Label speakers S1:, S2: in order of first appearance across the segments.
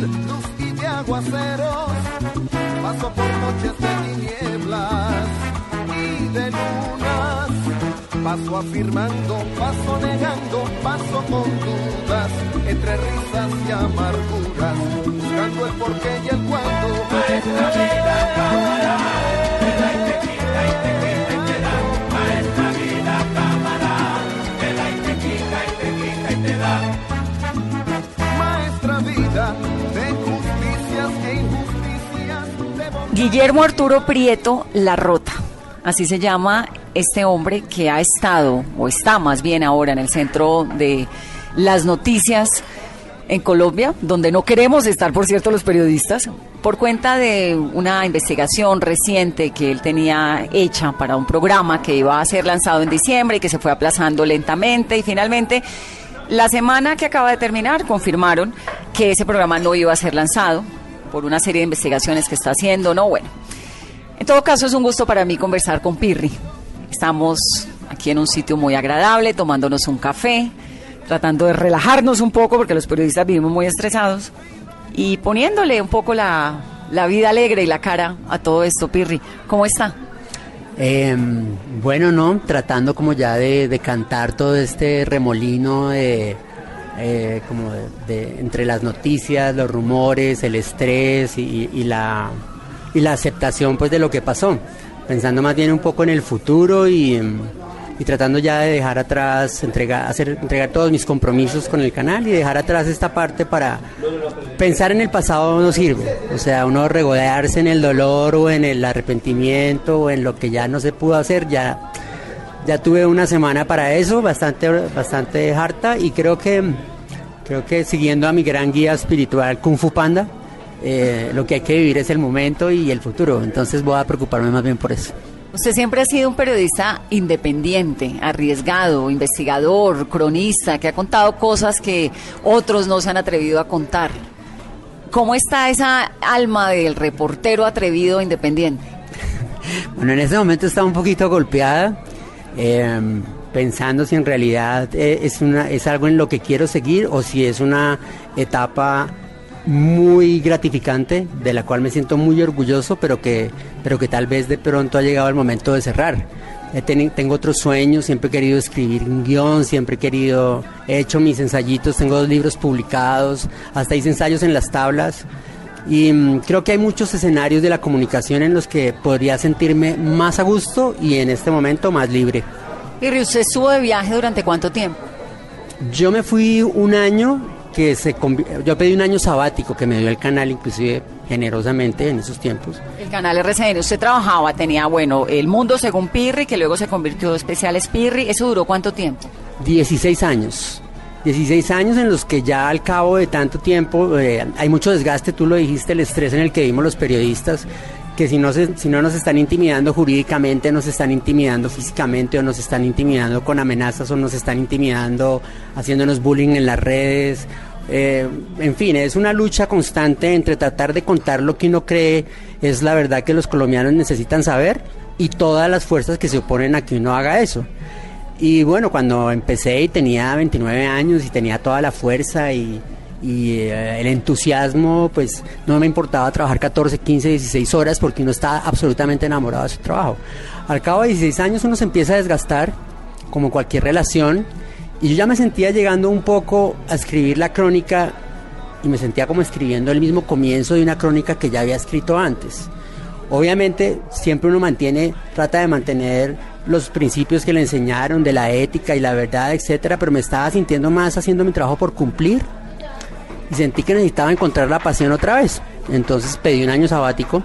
S1: Luz y de aguaceros. Paso por noches de tinieblas y de lunas. Paso afirmando, paso negando, paso con dudas, entre risas y amarguras, buscando el porqué y el cuándo. Maestra vida, cámara, te da y te quita y te quita y te da. Maestra vida, cámara, te da y te quita y te quita y te da
S2: Guillermo Arturo Prieto La Rota, así se llama este hombre que ha estado, o está más bien ahora en el centro de las noticias en Colombia, donde no queremos estar, por cierto, los periodistas, por cuenta de una investigación reciente que él tenía hecha para un programa que iba a ser lanzado en diciembre y que se fue aplazando lentamente y finalmente la semana que acaba de terminar confirmaron que ese programa no iba a ser lanzado por una serie de investigaciones que está haciendo, no, bueno. En todo caso es un gusto para mí conversar con Pirri. Estamos aquí en un sitio muy agradable, tomándonos un café, tratando de relajarnos un poco porque los periodistas vivimos muy estresados y poniéndole un poco la, la vida alegre y la cara a todo esto, Pirri. ¿Cómo está?
S3: Eh, bueno, no, tratando como ya de, de cantar todo este remolino de, eh, como de, de- entre las noticias, los rumores, el estrés y, y la, y la aceptación pues de lo que pasó, pensando más bien un poco en el futuro y, y tratando ya de dejar atrás, entregar, hacer, entregar todos mis compromisos con el canal y dejar atrás esta parte para pensar en el pasado no sirve. O sea, uno regodearse en el dolor o en el arrepentimiento o en lo que ya no se pudo hacer, ya, ya tuve una semana para eso, bastante, bastante harta y creo que, creo que siguiendo a mi gran guía espiritual Kung Fu Panda, eh, lo que hay que vivir es el momento y el futuro. Entonces voy a preocuparme más bien por eso.
S2: Usted siempre ha sido un periodista independiente, arriesgado, investigador, cronista, que ha contado cosas que otros no se han atrevido a contar. ¿Cómo está esa alma del reportero atrevido e independiente?
S3: Bueno, en este momento está un poquito golpeada, eh, pensando si en realidad eh, es, una, es algo en lo que quiero seguir o si es una etapa muy gratificante, de la cual me siento muy orgulloso, pero que, pero que tal vez de pronto ha llegado el momento de cerrar. Tengo otros sueños, siempre he querido escribir un guion, siempre he querido, he hecho mis ensayitos, tengo dos libros publicados, hasta hice ensayos en las tablas. Y mm, creo que hay muchos escenarios de la comunicación en los que podría sentirme más a gusto y en este momento más libre.
S2: Pirri, ¿usted estuvo de viaje durante cuánto tiempo?
S3: Yo me fui un año que se yo pedí un año sabático que me dio el canal inclusive generosamente en esos tiempos.
S2: El canal RCN, usted trabajaba, tenía, bueno, El Mundo según Pirri, que luego se convirtió en Especiales Pirri. ¿Eso duró cuánto tiempo?
S3: 16 años. 16 años en los que ya al cabo de tanto tiempo eh, hay mucho desgaste, tú lo dijiste, el estrés en el que vivimos los periodistas, que si no, si no nos están intimidando jurídicamente, nos están intimidando físicamente o nos están intimidando con amenazas o nos están intimidando haciéndonos bullying en las redes. Eh, en fin, es una lucha constante entre tratar de contar lo que uno cree es la verdad que los colombianos necesitan saber y todas las fuerzas que se oponen a que uno haga eso. Y bueno, cuando empecé y tenía 29 años y tenía toda la fuerza y, eh, el entusiasmo, pues no me importaba trabajar 14, 15, 16 horas porque uno estaba absolutamente enamorado de su trabajo. Al cabo de 16 años uno se empieza a desgastar, como cualquier relación, y yo ya me sentía llegando un poco a escribir la crónica y me sentía como escribiendo el mismo comienzo de una crónica que ya había escrito antes. Obviamente siempre uno mantiene, trata de mantener los principios que le enseñaron de la ética y la verdad, etcétera, pero me estaba sintiendo más haciendo mi trabajo por cumplir y sentí que necesitaba encontrar la pasión otra vez. Entonces pedí un año sabático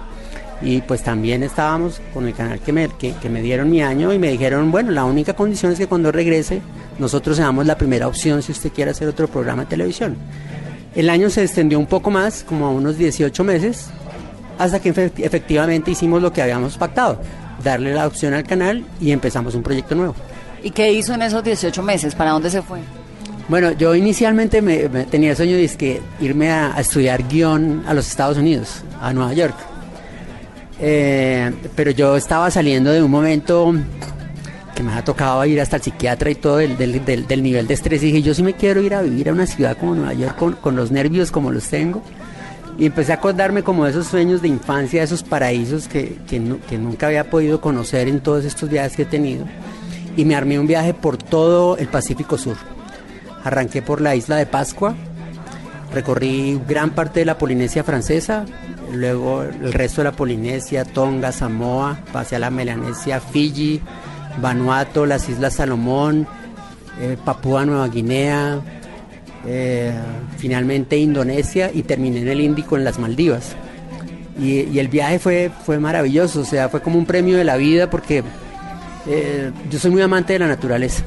S3: y pues también estábamos con el canal que me, que, me dieron mi año y me dijeron, bueno, la única condición es que cuando regrese nosotros seamos la primera opción si usted quiere hacer otro programa de televisión. El año se extendió un poco más, como a unos 18 meses, hasta que efectivamente hicimos lo que habíamos pactado darle la opción al canal y empezamos un proyecto nuevo.
S2: ¿Y qué hizo en esos 18 meses? ¿Para dónde se fue?
S3: Bueno, yo inicialmente me, tenía el sueño de que irme a, estudiar guion a los Estados Unidos, a Nueva York. Eh, pero yo estaba saliendo de un momento que me ha tocado ir hasta el psiquiatra y todo del, del, nivel de estrés y dije, yo sí me quiero ir a vivir a una ciudad como Nueva York con, con los nervios como los tengo y empecé a acordarme como de esos sueños de infancia, de esos paraísos que, que, nunca había podido conocer en todos estos viajes que he tenido. Y me armé un viaje por todo el Pacífico Sur. Arranqué por la isla de Pascua, recorrí gran parte de la Polinesia francesa, luego el resto de la Polinesia, Tonga, Samoa, pasé a la Melanesia, Fiji, Vanuatu, las Islas Salomón, eh, Papúa Nueva Guinea, eh, finalmente Indonesia y terminé en el Índico en las Maldivas. Y, el viaje fue, fue maravilloso, o sea, fue como un premio de la vida porque eh, yo soy muy amante de la naturaleza,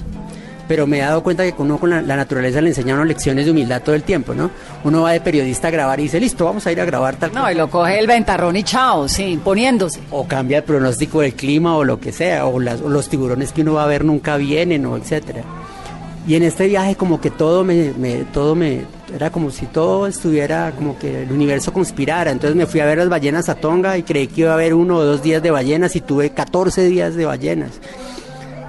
S3: pero me he dado cuenta que uno con la, naturaleza le enseña unas lecciones de humildad todo el tiempo, ¿no? Uno va de periodista a grabar y dice, listo, vamos a ir a grabar tal
S2: No, y lo coge el ventarrón y chao, sí, imponiéndose.
S3: O cambia el pronóstico del clima o lo que sea, o, las, o los tiburones que uno va a ver nunca vienen, o etcétera. Y en este viaje como que todo me, todo me, era como si todo estuviera, como que el universo conspirara. Entonces me fui a ver las ballenas a Tonga y creí que iba a haber uno o dos días de ballenas y tuve 14 días de ballenas.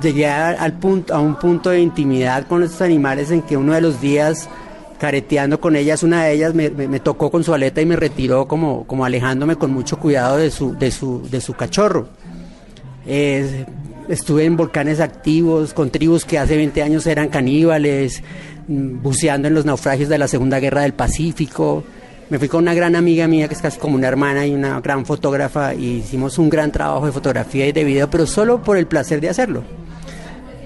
S3: Llegué al punto, a un punto de intimidad con estos animales en que uno de los días, careteando con ellas, una de ellas me, tocó con su aleta y me retiró como, como alejándome con mucho cuidado de su, de su, de su cachorro. Estuve en volcanes activos, con tribus que hace 20 años eran caníbales, mm, buceando en los naufragios de la Segunda Guerra del Pacífico. Me fui con una gran amiga mía que es casi como una hermana y una gran fotógrafa y hicimos un gran trabajo de fotografía y de video, pero solo por el placer de hacerlo.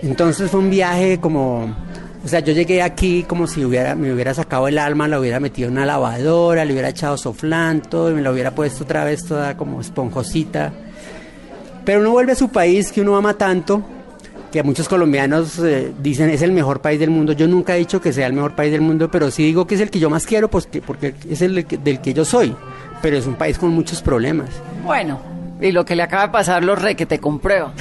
S3: Entonces fue un viaje como, o sea, yo llegué aquí como si hubiera, me hubiera sacado el alma, la hubiera metido en una lavadora, le hubiera echado soflanto y me la hubiera puesto otra vez toda como esponjosita pero uno vuelve a su país que uno ama tanto, que muchos colombianos eh, dicen es el mejor país del mundo. Yo nunca he dicho que sea el mejor país del mundo, pero sí digo que es el que yo más quiero pues, porque es el del que yo soy. Pero es un país con muchos problemas.
S2: Bueno, y lo que le acaba de pasar, los re que te comprueba.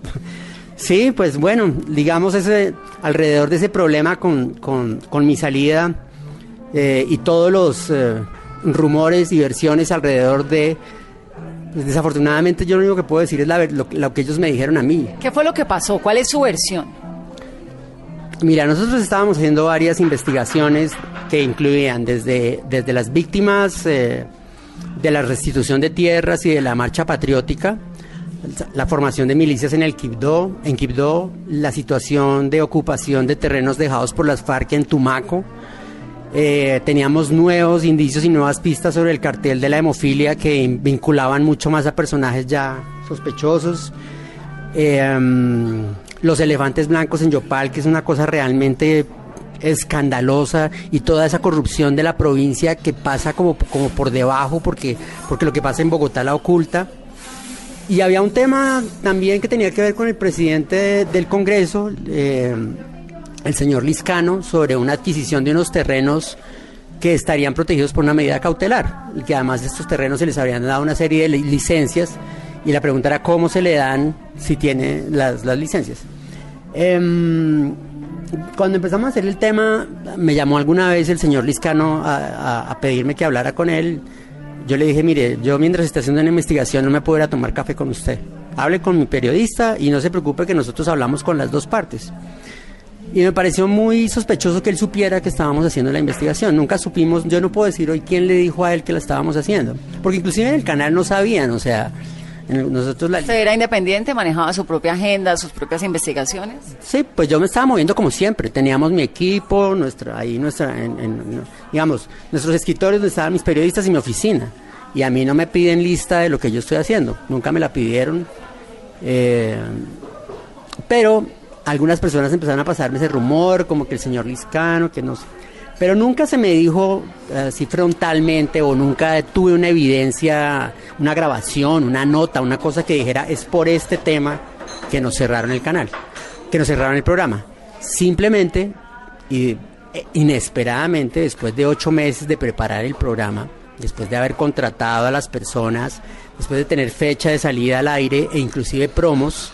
S3: sí, pues bueno, digamos ese, alrededor de ese problema con, mi salida eh, y todos los eh, rumores y versiones alrededor de pues desafortunadamente yo lo único que puedo decir es la, lo, que ellos me dijeron a mí.
S2: ¿Qué fue lo que pasó? ¿Cuál es su versión?
S3: Mira, nosotros estábamos haciendo varias investigaciones que incluían desde, desde las víctimas eh, de la restitución de tierras y de la marcha patriótica, la formación de milicias en el Quibdó, en Quibdó, la situación de ocupación de terrenos dejados por las FARC en Tumaco, eh, teníamos nuevos indicios y nuevas pistas sobre el cartel de la hemofilia que vinculaban mucho más a personajes ya sospechosos. Mm, los elefantes blancos en Yopal, que es una cosa realmente escandalosa y toda esa corrupción de la provincia que pasa como, como por debajo porque, porque lo que pasa en Bogotá la oculta. Y había un tema también que tenía que ver con el presidente del Congreso, eh, el señor Liscano sobre una adquisición de unos terrenos que estarían protegidos por una medida cautelar y que además de estos terrenos se les habrían dado una serie de li- licencias y la pregunta era cómo se le dan si tiene las, las licencias. Em, cuando empezamos a hacer el tema, me llamó alguna vez el señor Liscano a, a- a pedirme que hablara con él. Yo le dije, mire, yo mientras esté haciendo una investigación no me puedo ir a tomar café con usted. Hable con mi periodista y no se preocupe que nosotros hablamos con las dos partes. Y me pareció muy sospechoso que él supiera que estábamos haciendo la investigación. Nunca supimos, yo no puedo decir hoy quién le dijo a él que la estábamos haciendo. Porque inclusive en el canal no sabían, o sea, nosotros la...
S2: ¿Usted era independiente, manejaba su propia agenda, sus propias investigaciones?
S3: Sí, pues yo me estaba moviendo como siempre. Teníamos mi equipo, nuestra, ahí nuestra, en- en- digamos, nuestros escritores donde estaban mis periodistas y mi oficina. Y a mí no me piden lista de lo que yo estoy haciendo. Nunca me la pidieron. Eh, pero algunas personas empezaron a pasarme ese rumor, como que el señor Liscano, que no sé. Pero nunca se me dijo eh, así frontalmente o nunca tuve una evidencia, una grabación, una nota, una cosa que dijera es por este tema que nos cerraron el canal, que nos cerraron el programa. Simplemente y eh, inesperadamente, después de ocho meses de preparar el programa, después de haber contratado a las personas, después de tener fecha de salida al aire e inclusive promos,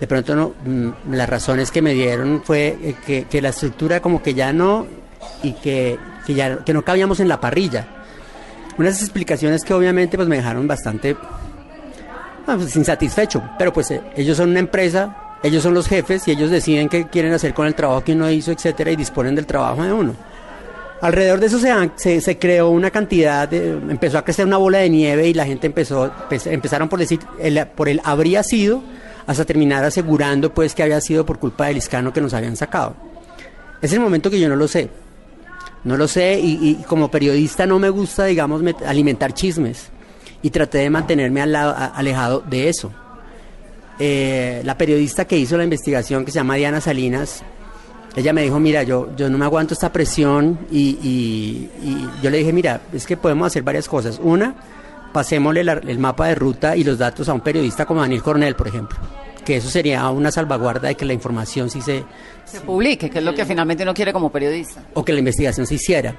S3: de pronto mm, las razones que me dieron fue eh, que, que la estructura como que ya no y que, que ya que no cabíamos en la parrilla. Unas explicaciones que obviamente pues me dejaron bastante ah, pues, insatisfecho, pero pues eh, ellos son una empresa, ellos son los jefes y ellos deciden qué quieren hacer con el trabajo que uno hizo, etcétera, y disponen del trabajo de uno. Alrededor de eso se, se, creó una cantidad, de, empezó a crecer una bola de nieve y la gente empezó, empe- empezaron por decir, el, por el habría sido, hasta terminar asegurando pues que había sido por culpa del iscano que nos habían sacado. Es el momento que yo no lo sé. No lo sé y, como periodista no me gusta, digamos, alimentar chismes y traté de mantenerme al lado- alejado de eso. Eh, la periodista que hizo la investigación, que se llama Diana Salinas, ella me dijo, mira, yo, yo no me aguanto esta presión y, yo le dije, mira, es que podemos hacer varias cosas. Una, pasémosle el mapa de ruta y los datos a un periodista como Daniel Coronel, por ejemplo, que eso sería una salvaguarda de que la información sí se,
S2: Se publique, que es lo que finalmente uno quiere como periodista.
S3: o que la investigación se hiciera.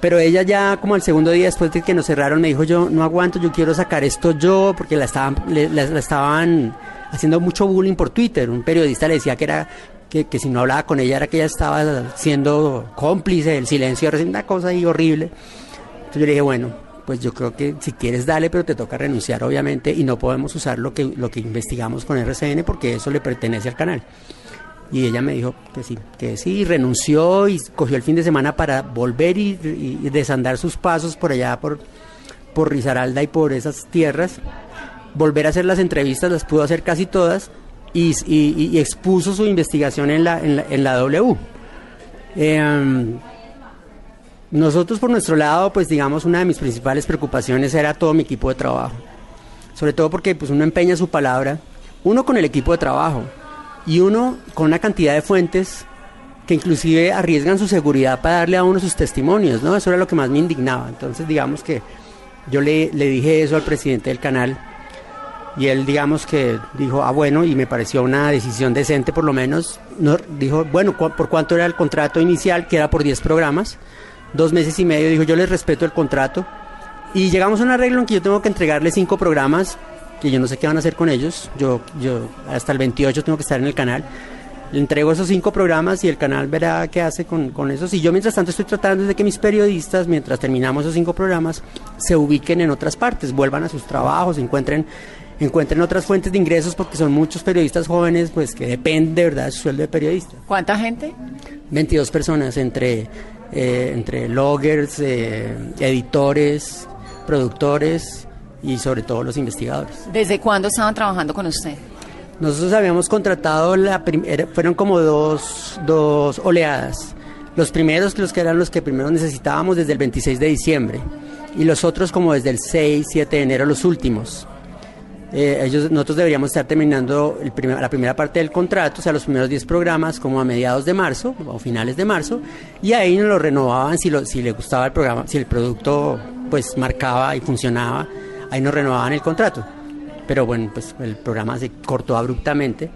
S3: Pero ella ya como el segundo día después de que nos cerraron me dijo yo no aguanto, yo quiero sacar esto yo porque la estaban, le- la, la estaban haciendo mucho bullying por Twitter. Un periodista le decía que era que, que si no hablaba con ella era que ella estaba siendo cómplice del silencio, una cosa ahí horrible. Entonces yo le dije bueno, pues yo creo que si quieres dale, pero te toca renunciar obviamente y no podemos usar lo que lo que investigamos con RCN porque eso le pertenece al canal. Y ella me dijo que sí, que sí, renunció y cogió el fin de semana para volver y, desandar sus pasos por allá, por, por Risaralda y por esas tierras. Volver a hacer las entrevistas, las pudo hacer casi todas, y, expuso su investigación en la, en la, en la W. Em, nosotros por nuestro lado, pues digamos, una de mis principales preocupaciones era todo mi equipo de trabajo. Sobre todo porque pues uno empeña su palabra, uno con el equipo de trabajo y uno con una cantidad de fuentes que inclusive arriesgan su seguridad para darle a uno sus testimonios, ¿no? Eso era lo que más me indignaba. Entonces, digamos que yo le, le dije eso al presidente del canal y él, digamos que dijo, ah, bueno, y me pareció una decisión decente por lo menos. No, dijo, bueno, ¿cu- ¿por cuánto era el contrato inicial? Que era por 10 programas, dos meses y medio. Dijo, yo les respeto el contrato. Y llegamos a un arreglo en que yo tengo que entregarle cinco programas, que yo no sé qué van a hacer con ellos. Yo, yo hasta el 28 tengo que estar en el canal. Le entrego esos cinco programas y el canal verá qué hace con, con esos. Y yo mientras tanto estoy tratando de que mis periodistas, mientras terminamos esos cinco programas, se ubiquen en otras partes, vuelvan a sus trabajos, encuentren, encuentren otras fuentes de ingresos, porque son muchos periodistas jóvenes pues que dependen de verdad de su sueldo de periodista.
S2: ¿Cuánta gente?
S3: 22 personas entre, eh, entre loggers, eh, editores, productores y sobre todo los investigadores.
S2: ¿Desde cuándo estaban trabajando con usted?
S3: Nosotros habíamos contratado, la fueron como dos, dos oleadas. Los primeros, los que eran los que primero necesitábamos desde el 26 de diciembre y los otros como desde el 6, 7 de enero, los últimos. Eh, ellos, nosotros deberíamos estar terminando el la primera parte del contrato, o sea, los primeros 10 programas como a mediados de marzo o finales de marzo, y ahí nos lo renovaban si, lo, si le gustaba el programa, si el producto pues marcaba y funcionaba, ahí nos renovaban el contrato. Pero bueno, pues el programa se cortó abruptamente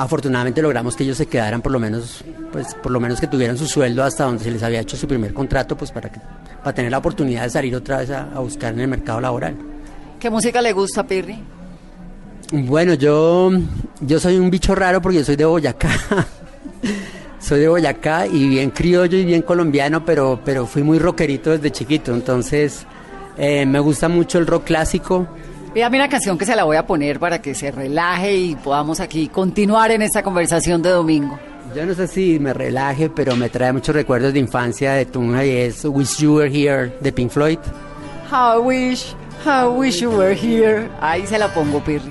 S3: afortunadamente logramos que ellos se quedaran por lo menos, pues por lo menos que tuvieran su sueldo hasta donde se les había hecho su primer contrato, pues para que, para tener la oportunidad de salir otra vez a, a buscar en el mercado laboral.
S2: ¿Qué música le gusta, Pirri?
S3: Bueno, yo, yo soy un bicho raro porque yo soy de Boyacá. soy de Boyacá y bien criollo y bien colombiano, pero, pero fui muy rockerito desde chiquito. Entonces, eh, me gusta mucho el rock clásico.
S2: Pídame una canción que se la voy a poner para que se relaje y podamos aquí continuar en esta conversación de domingo.
S3: Yo no sé si me relaje, pero me trae muchos recuerdos de infancia de Tunja y es Wish You Were Here de Pink Floyd.
S2: How I wish, how I wish you were here. Ahí se la pongo, Pirri.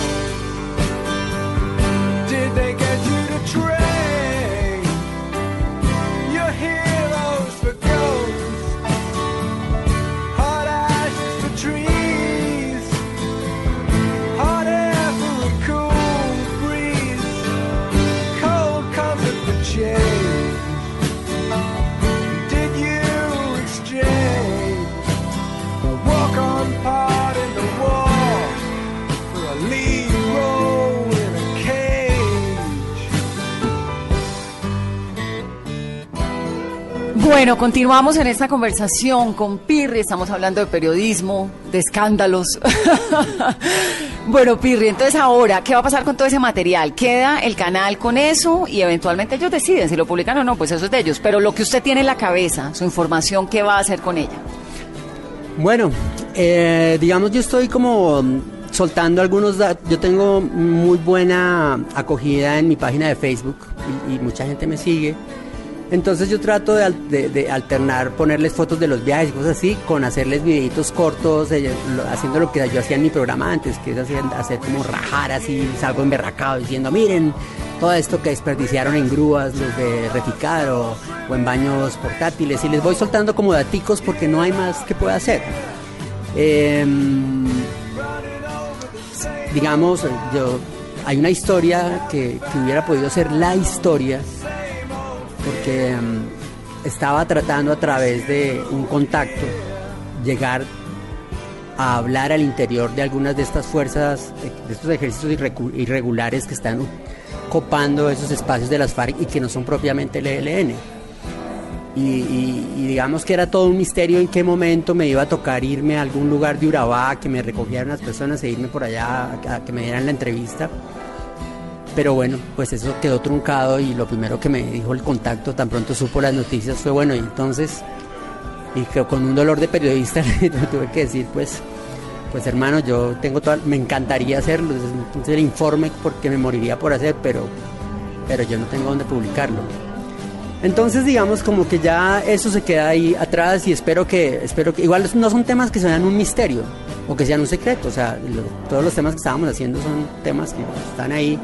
S4: Did
S2: Bueno, continuamos en esta conversación con Pirri. Estamos hablando de periodismo, de escándalos. bueno, Pirri, entonces ahora, ¿qué va a pasar con todo ese material? ¿Queda el canal con eso y eventualmente ellos deciden si lo publican o no? Pues eso es de ellos. Pero lo que usted tiene en la cabeza, su información, ¿qué va a hacer con ella?
S3: Bueno, eh, digamos, yo estoy como soltando algunos datos. Yo tengo muy buena acogida en mi página de Facebook y mucha gente me sigue. Entonces yo trato de, al- de- de alternar, ponerles fotos de los viajes y cosas así, con hacerles videitos cortos, eh, haciendo lo que yo hacía en mi programa antes, que es hacer, como rajar así, salgo emberracado diciendo, miren, todo esto que desperdiciaron en grúas, los de Reficar o, en baños portátiles, y les voy soltando como daticos porque no hay más que pueda hacer. Em, digamos, yo, hay una historia que hubiera podido ser la historia, porque mm, estaba tratando a través de un contacto llegar a hablar al interior de algunas de estas fuerzas, de, estos irrecu- irregulares que están copando esos espacios de las FARC y que no son propiamente el ELN. Y, digamos que era todo un misterio en qué momento me iba a tocar irme a algún lugar de Urabá, que me recogieran las personas e irme por allá a que me dieran la entrevista. Pero bueno, pues eso quedó truncado y lo primero que me dijo el contacto, tan pronto supo las noticias, fue bueno, y entonces, y que con un dolor de periodista tuve que decir, pues, pues hermano, yo tengo toda, me encantaría hacerlo, entonces el informe porque me moriría por hacer, pero, pero yo no tengo dónde publicarlo. Entonces digamos como que ya eso se queda ahí atrás y espero que, espero que, igual no son temas que sean un misterio o que sean un secreto, o sea, todos los temas que estábamos haciendo son temas que están ahí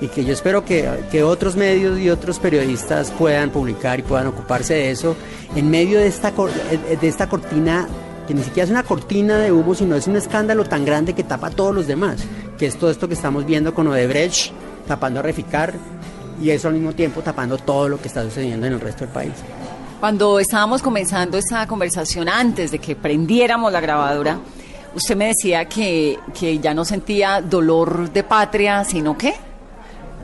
S3: y que yo espero que, que otros medios y otros periodistas puedan publicar y puedan ocuparse de eso en medio de esta, de esta cortina que ni siquiera es una cortina de humo, sino es un escándalo tan grande que tapa a todos los demás, que es todo esto que estamos viendo con Odebrecht, tapando a Reficar, y eso al mismo tiempo tapando todo lo que está sucediendo en el resto del país.
S2: Cuando estábamos comenzando esta conversación antes de que prendiéramos la grabadora, usted me decía que, que ya no sentía dolor de patria, sino que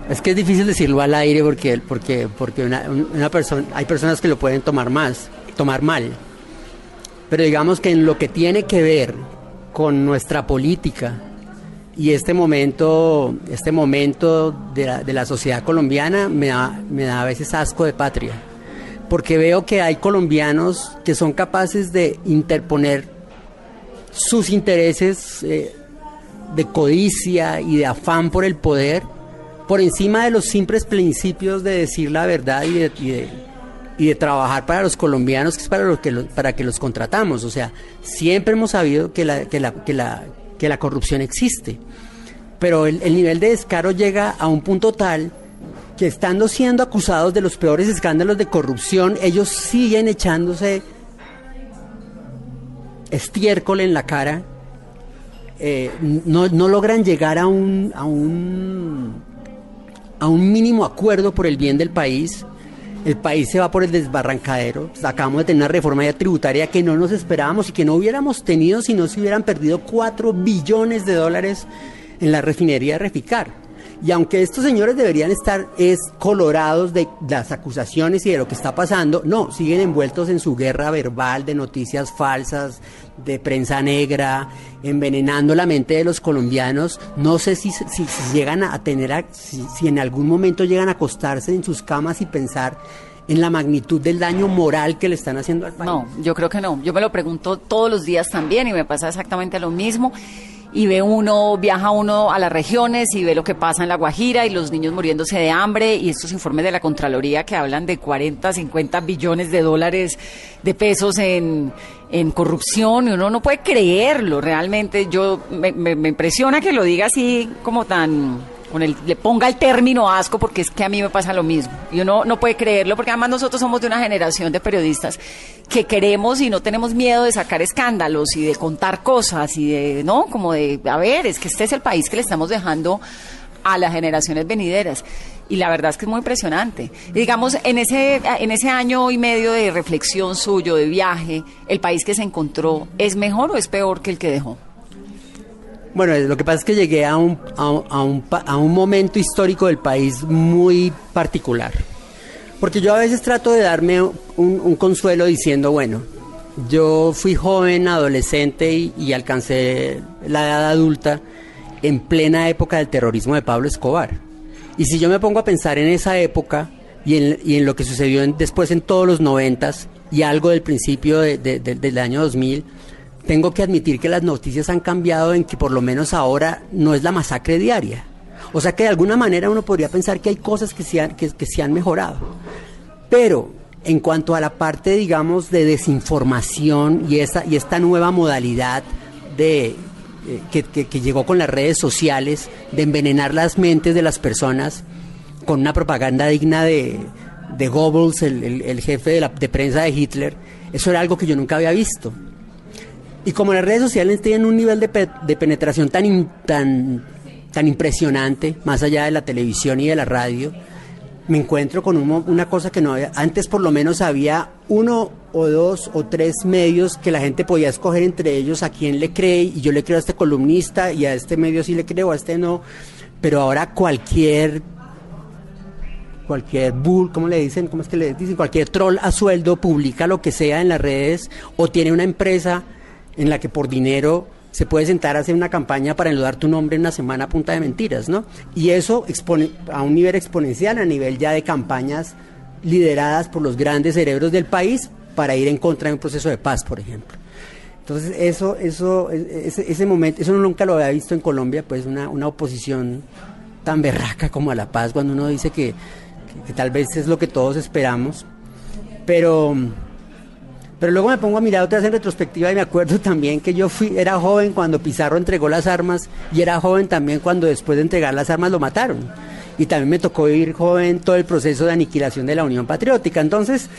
S3: Es que es difícil decirlo al aire porque, porque, porque una, una persona, hay personas que lo pueden tomar más, tomar mal. Pero digamos que en lo que tiene que ver con nuestra política y este momento, este momento de la, de la sociedad colombiana me da, me da a veces asco de patria. Porque veo que hay colombianos que son capaces de interponer sus intereses eh, de codicia y de afán por el poder por encima de los simples principios de decir la verdad y de, trabajar para los colombianos, que es para, lo que los, para que los contratamos. O sea, siempre hemos sabido que la, que la, que la, que la corrupción existe, pero el, el nivel de descaro llega a un punto tal que estando siendo acusados de los peores escándalos de corrupción, ellos siguen echándose estiércol en la cara, eh, no, no logran llegar a un, a un a un mínimo acuerdo por el bien del país. El país se va por el desbarrancadero. Acabamos de tener una reforma tributaria que no nos esperábamos y que no hubiéramos tenido si no se hubieran perdido 4 billones de dólares en la refinería de Reficar. Y aunque estos señores deberían estar es colorados de las acusaciones y de lo que está pasando, no, siguen envueltos en su guerra verbal de noticias falsas, de prensa negra, envenenando la mente de los colombianos. No sé si, si, llegan a tener, si, si en algún momento llegan a acostarse en sus camas y pensar en la magnitud del daño moral que le están haciendo al país.
S2: No, yo creo que no. Yo me lo pregunto todos los días también y me pasa exactamente lo mismo y ve uno, viaja uno a las regiones y ve lo que pasa en La Guajira y los niños muriéndose de hambre y estos informes de la Contraloría que hablan de 40, 50 billones de dólares de pesos en, en corrupción y uno no puede creerlo realmente. Yo me, me impresiona que lo diga así como tan con el, le ponga el término asco porque es que a mí me pasa lo mismo. Y uno no puede creerlo porque además nosotros somos de una generación de periodistas que queremos y no tenemos miedo de sacar escándalos y de contar cosas y de, ¿no? Como de, a ver, es que este es el país que le estamos dejando a las generaciones venideras. Y la verdad es que es muy impresionante. digamos, en ese, en ese año y medio de reflexión suyo, de viaje, ¿el país que se encontró es mejor o es peor que el que dejó?
S3: Bueno, lo que pasa es que llegué a un, a, un, a un momento histórico del país muy particular. Porque yo a veces trato de darme un, consuelo diciendo, bueno, yo fui joven, adolescente y, alcancé la edad adulta en plena época del terrorismo de Pablo Escobar. Y si yo me pongo a pensar en esa época y en, y en lo que sucedió después en todos los noventas y algo del principio del año 2000, tengo que admitir que las noticias han cambiado en que por lo menos ahora no es la masacre diaria. O sea que de alguna manera uno podría pensar que hay cosas que se han, que, se han mejorado. Pero en cuanto a la parte, digamos, de desinformación y, esa, y esta nueva modalidad de, eh, que, llegó con las redes sociales, de envenenar las mentes de las personas con una propaganda digna de, de Goebbels, el, jefe de, la, de prensa de Hitler, eso era algo que yo nunca había visto. Y como las redes sociales tienen un nivel de, penetración tan, tan, tan impresionante, más allá de la televisión y de la radio, me encuentro con una cosa que no había. Antes, por lo menos, había uno o dos o tres medios que la gente podía escoger entre ellos a quién le cree. Y yo le creo a este columnista y a este medio sí le creo, a este no. Pero ahora cualquier cualquier bull, ¿cómo le dicen? ¿Cómo es que le dicen? Cualquier troll a sueldo publica lo que sea en las redes o tiene una empresa en la que por dinero se puede sentar a hacer una campaña para enlodar tu nombre en una semana a punta de mentiras, ¿no? Y eso expone a un nivel exponencial, a nivel ya de campañas lideradas por los grandes cerebros del país para ir en contra de un proceso de paz, por ejemplo. Entonces, eso, eso, ese, ese momento, eso nunca lo había visto en Colombia, pues una, una oposición tan berraca como a la paz, cuando uno dice que, que tal vez es lo que todos esperamos. Pero pero luego me pongo a mirar otra vez en retrospectiva y me acuerdo también que yo fui, era joven cuando Pizarro entregó las armas y era joven también cuando después de entregar las armas lo mataron. Y también me tocó ir joven todo el proceso de aniquilación de la Unión Patriótica. Entonces,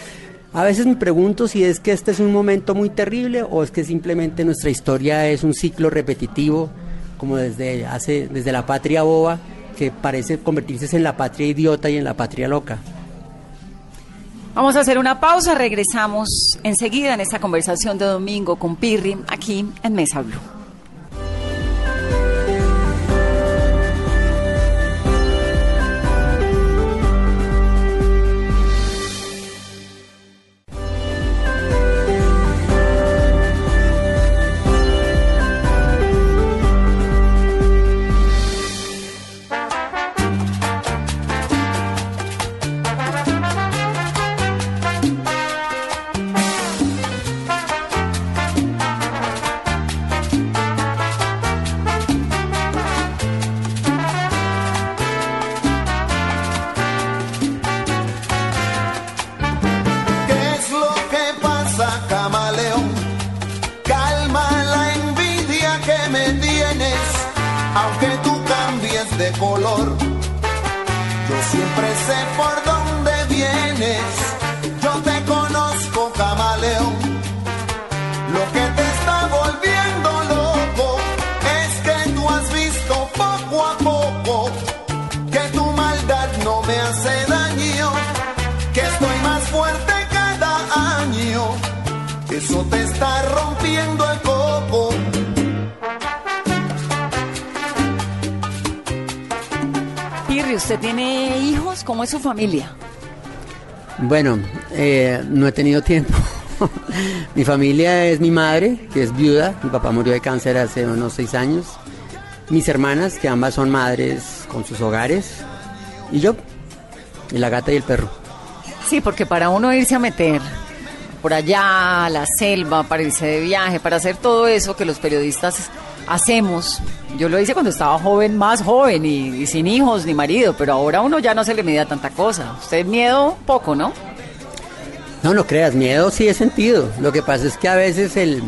S3: a veces me pregunto si es que este es un momento muy terrible o es que simplemente nuestra historia es un ciclo repetitivo, como desde hace, desde la patria boba, que parece convertirse en la patria idiota y en la patria loca.
S2: Vamos a hacer una pausa, regresamos enseguida en esta conversación de domingo con Pirri aquí en Mesa Blue. Familia?
S3: Bueno, eh, no he tenido tiempo. mi familia es mi madre, que es viuda. Mi papá murió de cáncer hace unos seis años. Mis hermanas, que ambas son madres con sus hogares. Y yo, y la gata y el perro.
S2: Sí, porque para uno irse a meter por allá a la selva, para irse de viaje, para hacer todo eso que los periodistas hacemos. Yo lo hice cuando estaba joven, más joven y, sin hijos ni marido, pero ahora uno ya no se le mide tanta cosa. Usted miedo poco, ¿no?
S3: No, no creas, miedo sí he sentido. Lo que pasa es que a veces el,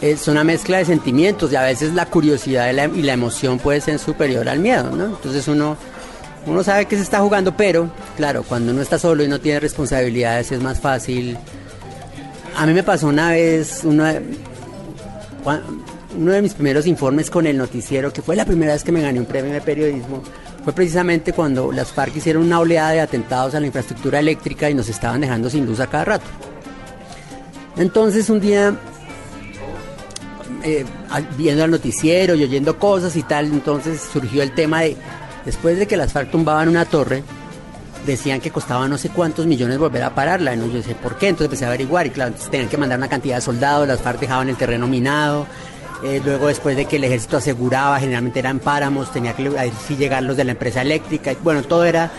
S3: es una mezcla de sentimientos y a veces la curiosidad y la, emoción puede ser superior al miedo, ¿no? Entonces uno, uno sabe que se está jugando, pero claro, cuando uno está solo y no tiene responsabilidades es más fácil. A mí me pasó una vez, una, uno de mis primeros informes con el noticiero, que fue la primera vez que me gané un premio de periodismo, fue precisamente cuando las FARC hicieron una oleada de atentados a la infraestructura eléctrica y nos estaban dejando sin luz a cada rato. Entonces un día, eh, viendo el noticiero y oyendo cosas y tal, entonces surgió el tema de, después de que las FARC tumbaban una torre, decían que costaba no sé cuántos millones volver a pararla. ¿no? Yo decía, ¿por qué? Entonces empecé a averiguar y claro, tenían que mandar una cantidad de soldados, las FARC dejaban el terreno minado. Eh, luego después de que el ejército aseguraba, generalmente eran páramos, tenía que sí llegar los de la empresa eléctrica. Bueno, todo era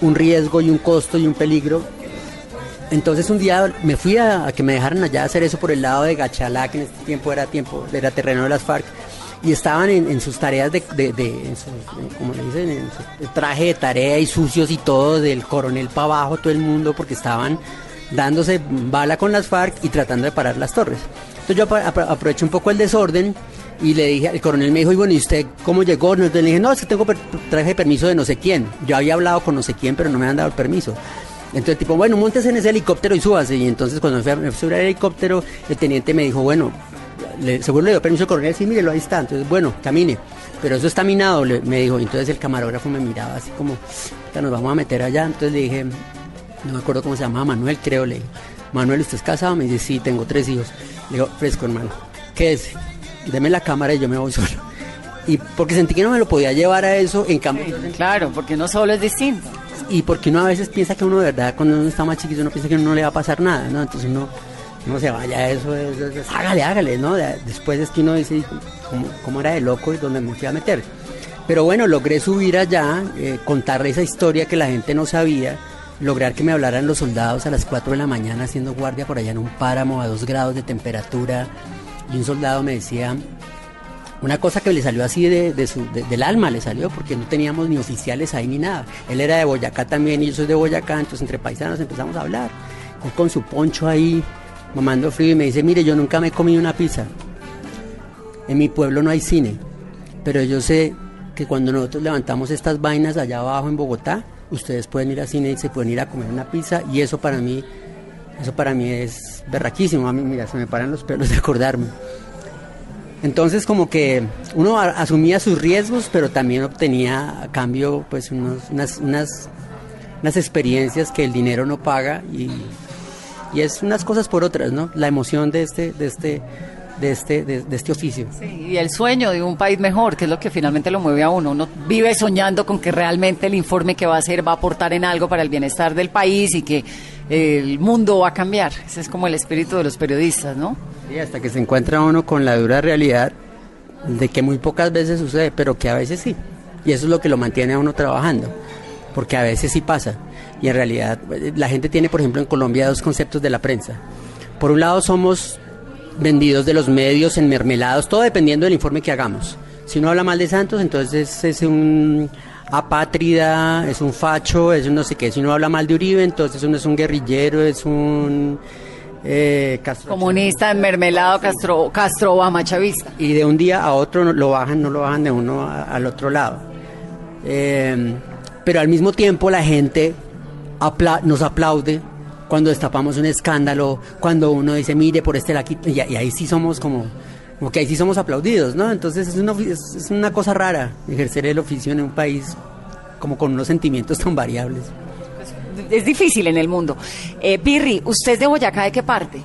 S3: un riesgo y un costo y un peligro. Entonces un día me fui a, que me dejaran allá hacer eso por el lado de Gachalá, que en este tiempo era tiempo, era terreno de las FARC, y estaban en, sus tareas de, eh, como le dicen, en su traje de tarea y sucios y todo, del coronel para abajo, todo el mundo, porque estaban dándose bala con las FARC y tratando de parar las torres. Entonces yo apro- apro- aproveché un poco el desorden y le dije, el coronel me dijo, y bueno, ¿y usted cómo llegó? Entonces le dije, no, es que tengo traje de permiso de no sé quién. Yo había hablado con no sé quién, pero no me han dado el permiso. Entonces, tipo, bueno, montes en ese helicóptero y súbase. Y entonces, cuando me fui al helicóptero, el teniente me dijo, bueno, le- seguro le dio permiso al coronel, sí, mírelo, ahí está. Entonces, bueno, camine. Pero eso está minado, me dijo. Entonces, el camarógrafo me miraba así como, "Ya nos vamos a meter allá. Entonces, le dije, no me acuerdo cómo se llamaba, Manuel, creo, le digo. Manuel, ¿usted es casado? Me dice, sí, tengo tres hijos. Le digo, fresco, hermano, quédese, deme la cámara y yo me voy solo. Y porque sentí que no me lo podía llevar a eso, en cambio,
S2: Claro, porque no solo es distinto.
S3: y porque uno a veces piensa que uno de verdad cuando uno está más chiquito uno piensa que no le va a pasar nada, ¿no? Entonces uno no se vaya a eso, eso, eso, hágale, hágale, ¿no? De- Después es que uno dice cómo, cómo era de loco y dónde me fui a meter. Pero bueno, logré subir allá, eh, contar esa historia que la gente no sabía, lograr que me hablaran los soldados a las 4 de la mañana haciendo guardia por allá en un páramo a 2 grados de temperatura y un soldado me decía, una cosa que le salió así de, del alma, le salió, porque no teníamos ni oficiales ahí ni nada. Él era de Boyacá también y yo soy de Boyacá, entonces entre paisanos empezamos a hablar. Con su poncho ahí, mamando frío, y me dice, mire, yo nunca me he comido una pizza. En mi pueblo no hay cine, pero yo sé que cuando nosotros levantamos estas vainas allá abajo en Bogotá, ustedes pueden ir al cine y se pueden ir a comer una pizza, y eso para mí, eso para mí es berraquísimo. A mí, mira, se me paran los pelos de acordarme. Entonces como que uno asumía sus riesgos, pero también obtenía a cambio pues unos- unas, unas, unas experiencias que el dinero no paga y, y es unas cosas por otras, ¿no? La emoción de este, de este, de este, de, de este oficio.
S2: Y el sueño de un país mejor, que es lo que finalmente lo mueve a uno. Uno vive soñando con que realmente el informe que va a hacer va a aportar en algo para el bienestar del país y que el mundo va a cambiar. Ese es como el espíritu de los periodistas, ¿no?
S3: Y hasta que se encuentra uno con la dura realidad de que muy pocas veces sucede, pero que a veces sí. Y eso es lo que lo mantiene a uno trabajando, porque a veces sí pasa. Y en realidad eh, la gente tiene, por ejemplo, en Colombia dos conceptos de la prensa. Por un lado somos vendidos de los medios en mermelados, todo dependiendo del informe que hagamos. Si uno habla mal de Santos, entonces es un apátrida, es un facho, es un no sé qué. Si uno habla mal de Uribe, entonces uno es un guerrillero, es un... Eh, Castro-
S2: Comunista, mermelado, Castro, Castro Obama, chavista.
S3: y de un día a otro lo bajan, no lo bajan de uno a- al otro lado. Eh, pero al mismo tiempo la gente apla- nos aplaude cuando destapamos un escándalo, cuando uno dice, mire, por este lado, y, y ahí sí somos como, como que ahí sí somos aplaudidos, ¿no? Entonces es una, es una cosa rara ejercer el oficio en un país como con unos sentimientos tan variables.
S2: Es difícil en el mundo. Eh, Pirri, ¿usted es de Boyacá de qué parte?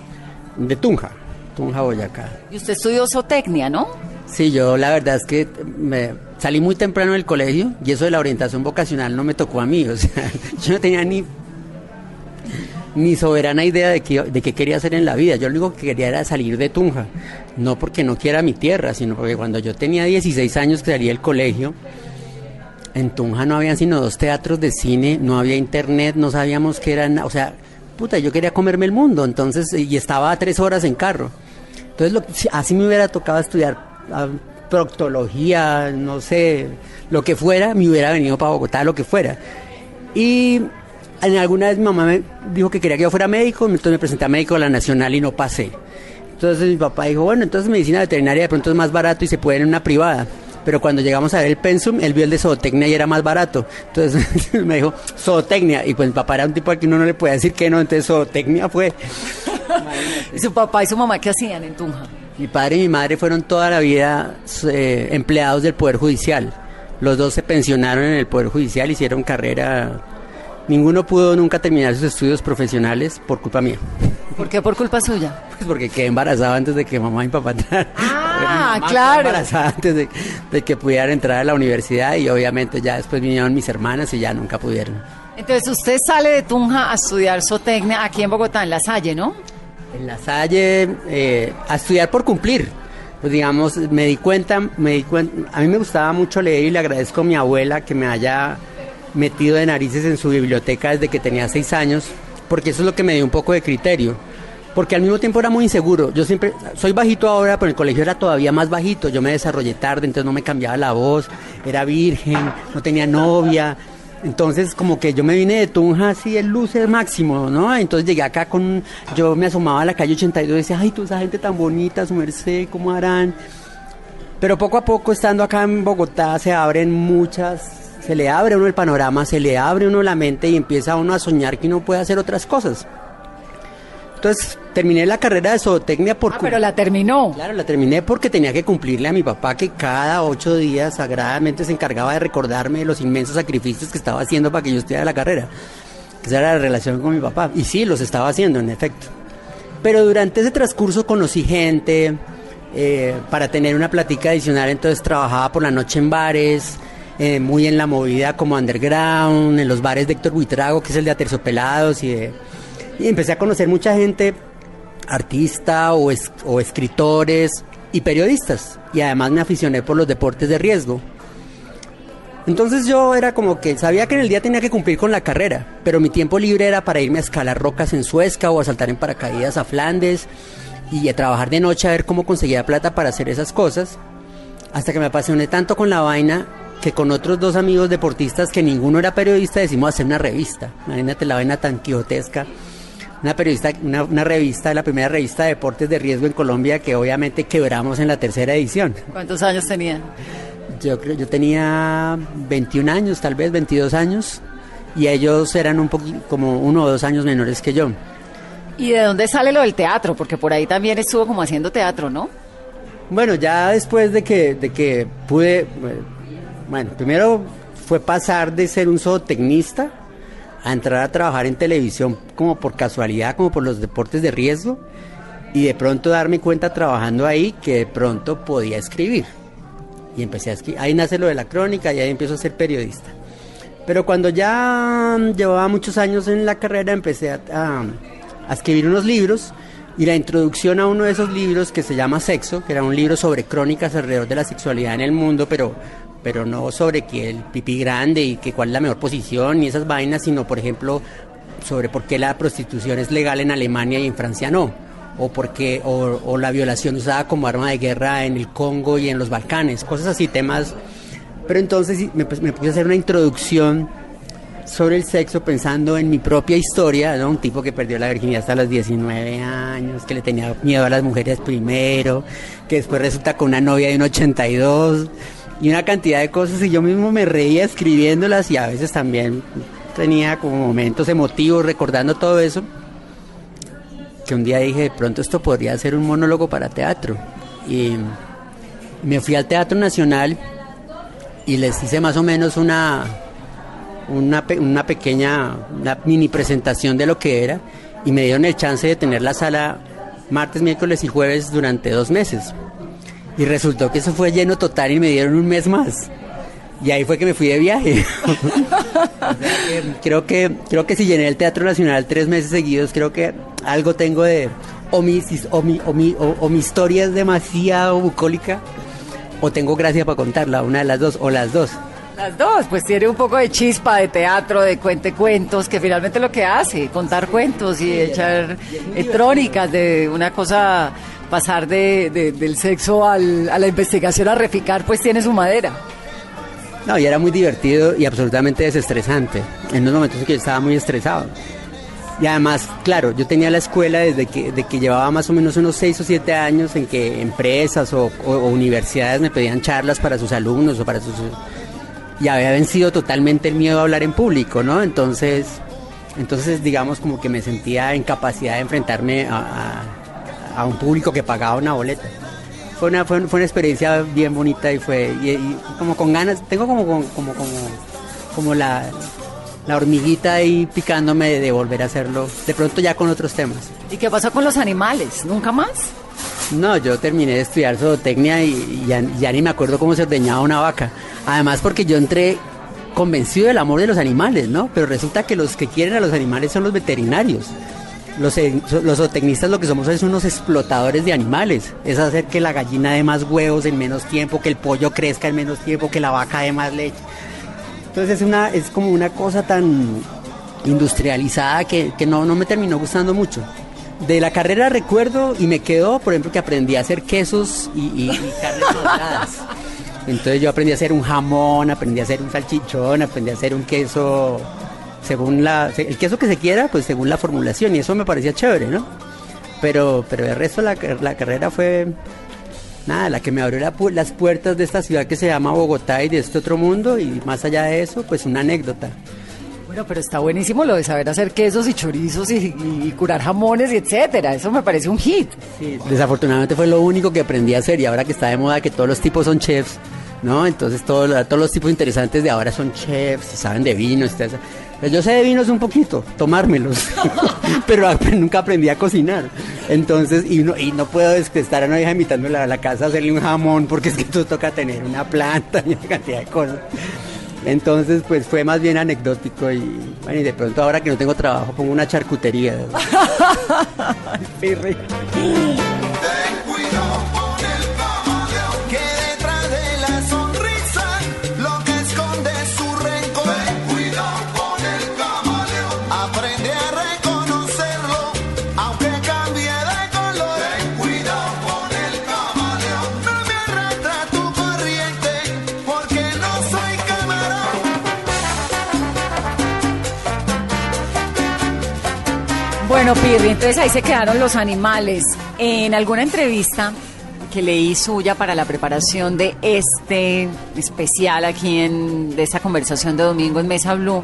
S3: De Tunja, Tunja, Boyacá.
S2: Y usted estudió zootecnia, ¿no?
S3: Sí, yo la verdad es que me salí muy temprano del colegio y eso de la orientación vocacional no me tocó a mí, o sea, yo no tenía ni ni soberana idea de qué, de qué quería hacer en la vida. Yo lo único que quería era salir de Tunja, no porque no quiera mi tierra, sino porque cuando yo tenía 16 años que salí del colegio, en Tunja no habían sino dos teatros de cine, no había internet, no sabíamos qué eran, o sea, puta, yo quería comerme el mundo, entonces, y estaba a tres horas en carro. Entonces, lo- así me hubiera tocado estudiar ah, proctología, no sé, lo que fuera, me hubiera venido para Bogotá, lo que fuera. Y en alguna vez mi mamá me dijo que quería que yo fuera médico, entonces me presenté a médico de la Nacional y no pasé. Entonces mi papá dijo, bueno, entonces medicina veterinaria de pronto es más barato y se puede en una privada. Pero cuando llegamos a ver el pensum, él vio el de zootecnia y era más barato. Entonces me dijo, zootecnia. Y pues mi papá era un tipo al que uno no le puede decir que no, entonces zootecnia fue.
S2: ¿Y su papá y su mamá qué hacían en Tunja?
S3: Mi padre y mi madre fueron toda la vida eh, empleados del Poder Judicial. Los dos se pensionaron en el Poder Judicial, hicieron carrera. Ninguno pudo nunca terminar sus estudios profesionales por culpa mía.
S2: ¿Por qué por culpa suya?
S3: Pues porque quedé embarazada antes de que mamá y papá entraran.
S2: Ah,
S3: Mamá
S2: claro.
S3: embarazada antes de, de que pudieran entrar a la universidad y obviamente ya después vinieron mis hermanas y ya nunca pudieron.
S2: Entonces usted sale de Tunja a estudiar zootecnia aquí en Bogotá, en La Salle, ¿no?
S3: En la Salle, eh, a estudiar por cumplir. Pues digamos, me di cuenta, me di cuenta, a mí me gustaba mucho leer y le agradezco a mi abuela que me haya metido de narices en su biblioteca desde que tenía seis años, porque eso es lo que me dio un poco de criterio. Porque al mismo tiempo era muy inseguro. Yo siempre, soy bajito ahora, pero en el colegio era todavía más bajito. Yo me desarrollé tarde, entonces no me cambiaba la voz, era virgen, no tenía novia. Entonces, como que yo me vine de Tunja así, el luce máximo, ¿no? Entonces llegué acá con. Yo me asomaba a la calle 82 y decía, ay, tú, esa gente tan bonita, su merced, ¿cómo harán? Pero poco a poco, estando acá en Bogotá, se abren muchas. Se le abre a uno el panorama, se le abre a uno la mente y empieza uno a soñar que uno puede hacer otras cosas. Entonces, terminé la carrera de zootecnia por.
S2: Ah, pero la terminó.
S3: Claro, la terminé porque tenía que cumplirle a mi papá que cada ocho días sagradamente se encargaba de recordarme de los inmensos sacrificios que estaba haciendo para que yo estudiara la carrera. Esa era la relación con mi papá. Y sí, los estaba haciendo, en efecto. Pero durante ese transcurso conocí gente eh, para tener una plática adicional, entonces trabajaba por la noche en bares, eh, muy en la movida como underground, en los bares de Héctor Buitrago, que es el de Aterciopelados, y, de- y empecé a conocer mucha gente artista o, o escritores y periodistas. Y además me aficioné por los deportes de riesgo. Entonces yo era como que sabía que en el día tenía que cumplir con la carrera, pero mi tiempo libre era para irme a escalar rocas en Suezca o a saltar en paracaídas a Flandes y a trabajar de noche a ver cómo conseguía plata para hacer esas cosas. Hasta que me apasioné tanto con la vaina que con otros dos amigos deportistas que ninguno era periodista decidimos hacer una revista. Imagínate la vaina tan quijotesca. Una periodista, una, una revista, la primera revista de deportes de riesgo en Colombia que obviamente quebramos en la tercera edición.
S2: ¿Cuántos años tenían?
S3: Yo creo, yo tenía 21 años, tal vez 22 años, y ellos eran un poquito, como uno o dos años menores que yo.
S2: ¿Y de dónde sale lo del teatro? Porque por ahí también estuvo como haciendo teatro, ¿no?
S3: Bueno, ya después de que, de que pude, eh, bueno, primero fue pasar de ser un zootecnista a entrar a trabajar en televisión como por casualidad, como por los deportes de riesgo, y de pronto darme cuenta trabajando ahí que de pronto podía escribir. Y empecé a escribir. Ahí nace lo de la crónica y ahí empiezo a ser periodista. Pero cuando ya mm, llevaba muchos años en la carrera empecé a, escribir unos libros y la introducción a uno de esos libros que se llama Sexo, que era un libro sobre crónicas alrededor de la sexualidad en el mundo, pero, pero no sobre que el pipí grande y que cuál es la mejor posición y esas vainas, sino por ejemplo sobre por qué la prostitución es legal en Alemania y en Francia no, o por qué, o, o la violación usada como arma de guerra en el Congo y en los Balcanes, cosas así, temas. Pero entonces me, me puse a hacer una introducción sobre el sexo pensando en mi propia historia. Un tipo que perdió la virginidad hasta los 19 años, que le tenía miedo a las mujeres primero, que después resulta con una novia de un 82 y una cantidad de cosas y yo mismo me reía escribiéndolas y a veces también tenía como momentos emotivos recordando todo eso que un día dije de pronto esto podría ser un monólogo para teatro y me fui al Teatro Nacional y les hice más o menos una una, una pequeña una mini presentación de lo que era y me dieron el chance de tener la sala martes, miércoles y jueves durante dos meses. Y resultó que eso fue lleno total y me dieron un mes más. Y ahí fue que me fui de viaje. Creo que creo que si llené el Teatro Nacional tres meses seguidos, creo que algo tengo de o mi, o mi, o mi, o- o mi historia es demasiado bucólica o tengo gracia para contarla, una de las dos o las dos.
S2: Las dos, pues tiene un poco de chispa de teatro, de cuente cuentos, que finalmente lo que hace, contar cuentos y echar eh, trónicas de una cosa, pasar de, de- del sexo al- a la investigación a reficar, pues tiene su madera.
S3: No, y era muy divertido y absolutamente desestresante. En los momentos en que yo estaba muy estresado. Y además, claro, yo tenía la escuela desde que, de que llevaba más o menos unos 6 o 7 años en que empresas o, universidades me pedían charlas para sus alumnos o para sus... Y había vencido totalmente el miedo a hablar en público, ¿no? Entonces, entonces digamos como que me sentía en capacidad de enfrentarme a- a un público que pagaba una boleta. Fue una, fue, fue una experiencia bien bonita y fue y, y como con ganas, tengo como como como como, la, la hormiguita ahí picándome de, de volver a hacerlo, de pronto ya con otros temas.
S2: ¿Y qué pasó con los animales? ¿Nunca más?
S3: No, yo terminé de estudiar zootecnia y, y ya, ya ni me acuerdo cómo se ordeñaba una vaca. Además porque yo entré convencido del amor de los animales, ¿no? Pero resulta que los que quieren a los animales son los veterinarios. Los, los zootecnistas lo que somos es unos explotadores de animales. Es hacer que la gallina dé más huevos en menos tiempo, que el pollo crezca en menos tiempo, que la vaca dé más leche. Entonces es, una, es como una cosa tan industrializada que, que no, no me terminó gustando mucho. De la carrera recuerdo y me quedó, por ejemplo, que aprendí a hacer quesos y, y- y carnes maduradas. Entonces yo aprendí a hacer un jamón, aprendí a hacer un salchichón, aprendí a hacer un queso según la el queso que se quiera, pues según la formulación y eso me parecía chévere, ¿no? Pero pero el resto la, la carrera fue nada, la que me abrió la las puertas de esta ciudad que se llama Bogotá y de este otro mundo y más allá de eso, pues una anécdota.
S2: Bueno, pero está buenísimo lo de saber hacer quesos y chorizos y, y- y curar jamones y etcétera. Eso me parece un hit.
S3: Sí, desafortunadamente fue lo único que aprendí a hacer y ahora que está de moda que todos los tipos son chefs, ¿no? Entonces todo lo- todos los tipos interesantes de ahora son chefs y saben de vinos. y. Pues yo sé de vinos un poquito, tomármelos, pero nunca aprendí a cocinar. Entonces, y no, y no puedo estar a una hija invitándola a la casa a hacerle un jamón porque es que tú toca tener una planta y una cantidad de cosas. Entonces, pues fue más bien anecdótico y, bueno, y de pronto ahora que no tengo trabajo pongo una charcutería.
S2: Bueno, Pirri, entonces ahí se quedaron los animales. En alguna entrevista que leí suya para la preparación de este especial aquí en de esta conversación de domingo en Mesa Blue,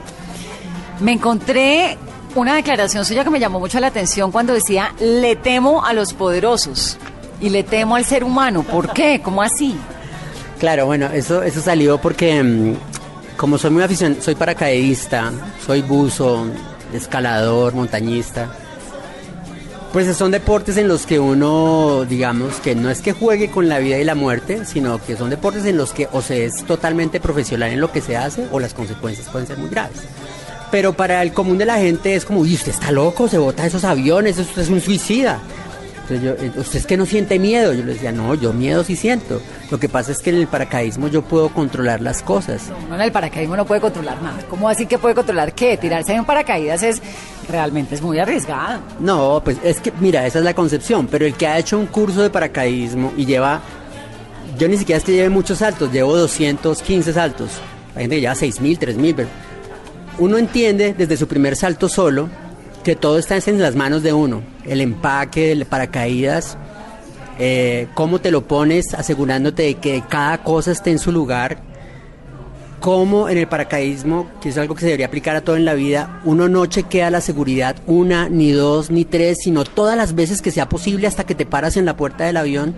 S2: me encontré una declaración suya que me llamó mucho la atención cuando decía le temo a los poderosos y le temo al ser humano. ¿Por qué? ¿Cómo así?
S3: Claro, bueno, eso, eso salió porque mm, como soy muy aficionado, soy paracaidista, soy buzo, escalador, montañista. Pues son deportes en los que uno, digamos, que no es que juegue con la vida y la muerte, sino que son deportes en los que o se es totalmente profesional en lo que se hace o las consecuencias pueden ser muy graves. Pero para el común de la gente es como, usted está loco, se bota esos aviones, usted es un suicida. Entonces yo, eh, ¿usted es que no siente miedo? Yo le decía, no, yo miedo sí siento. Lo que pasa es que en el paracaidismo yo puedo controlar las cosas.
S2: Uno en el paracaidismo no puede controlar nada. ¿Cómo así que puede controlar qué? Tirarse en paracaídas es realmente es muy arriesgado.
S3: No, pues es que, mira, esa es la concepción, pero el que ha hecho un curso de paracaidismo y lleva, yo ni siquiera es que lleve muchos saltos, llevo 215 saltos. Hay gente que lleva 6.000, 3.000, pero uno entiende desde su primer salto solo que todo está en las manos de uno. El empaque, el paracaídas, eh, cómo te lo pones asegurándote de que cada cosa esté en su lugar, cómo en el paracaidismo, que es algo que se debería aplicar a todo en la vida, uno no chequea la seguridad una, ni dos, ni tres, sino todas las veces que sea posible hasta que te paras en la puerta del avión,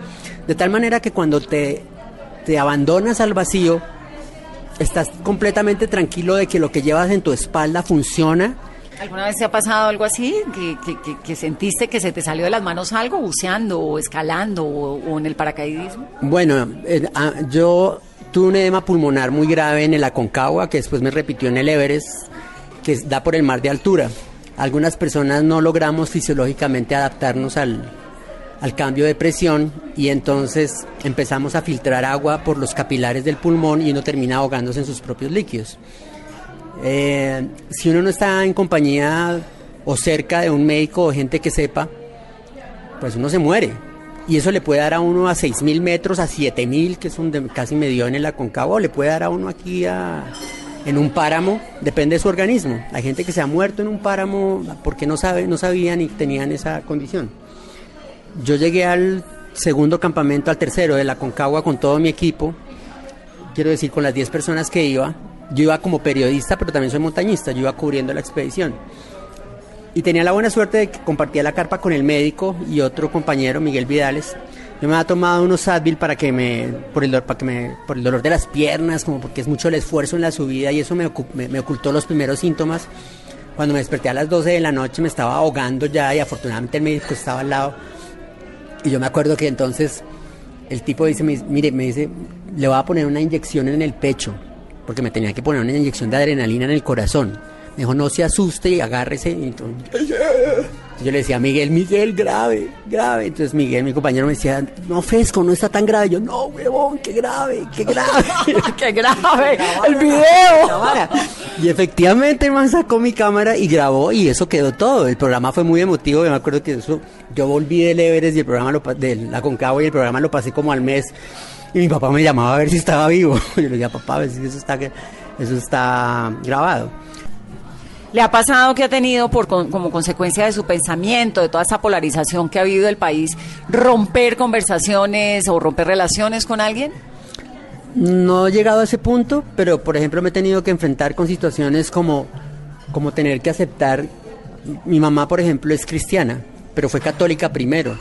S3: de tal manera que cuando te, te abandonas al vacío, estás completamente tranquilo de que lo que llevas en tu espalda funciona.
S2: ¿Alguna vez te ha pasado algo así? ¿Que, que, que, que sentiste que se te salió de las manos algo buceando o escalando o, o en el paracaidismo?
S3: Bueno, eh, ah, yo tuve un edema pulmonar muy grave en el Aconcagua, que después me repitió en el Everest, que da por el mar de altura. Algunas personas no logramos fisiológicamente adaptarnos al, al cambio de presión y entonces empezamos a filtrar agua por los capilares del pulmón y uno termina ahogándose en sus propios líquidos. Eh, si uno no está en compañía o cerca de un médico o gente que sepa, pues uno se muere. Y eso le puede dar a uno a 6.000 metros, a 7.000, que es donde casi me dio en el Aconcagua, o le puede dar a uno aquí a, en un páramo, depende de su organismo. Hay gente que se ha muerto en un páramo porque no, sabe, no sabían y tenían esa condición. Yo llegué al segundo campamento, al tercero de la Concagua con todo mi equipo, quiero decir, con las 10 personas que iba. Yo iba como periodista, pero también soy montañista, yo iba cubriendo la expedición. Y tenía la buena suerte de que compartía la carpa con el médico y otro compañero, Miguel Vidales. Yo me había tomado unos Advil para que me, por el, para que me, por el dolor de las piernas, como porque es mucho el esfuerzo en la subida y eso me, me ocultó los primeros síntomas. Cuando me desperté a las 12 de la noche me estaba ahogando ya y afortunadamente el médico estaba al lado. Y yo me acuerdo que entonces el tipo dice, mire, me dice, le voy a poner una inyección en el pecho, porque me tenía que poner una inyección de adrenalina en el corazón. Me dijo, no se asuste y agárrese. Y entonces, yo le decía, Miguel, Miguel, grave, grave. Entonces Miguel, mi compañero, me decía, no, fresco, no está tan grave. Yo, no, huevón, qué grave, qué grave.
S2: ¡Qué grave! ¡El video!
S3: Y efectivamente el man sacó mi cámara y grabó y eso quedó todo. El programa fue muy emotivo. Yo me acuerdo que eso, yo volví del Everest y el programa lo, de la Concagua y el programa lo pasé como al mes. Y mi papá me llamaba a ver si estaba vivo. Yo le decía, papá, a ver si eso está, eso está grabado.
S2: ¿Le ha pasado que ha tenido por como consecuencia de su pensamiento, de toda esa polarización que ha habido el país, romper conversaciones o romper relaciones con alguien?
S3: No he llegado a ese punto, pero por ejemplo me he tenido que enfrentar con situaciones como, como tener que aceptar, mi mamá por ejemplo es cristiana, pero fue católica primero.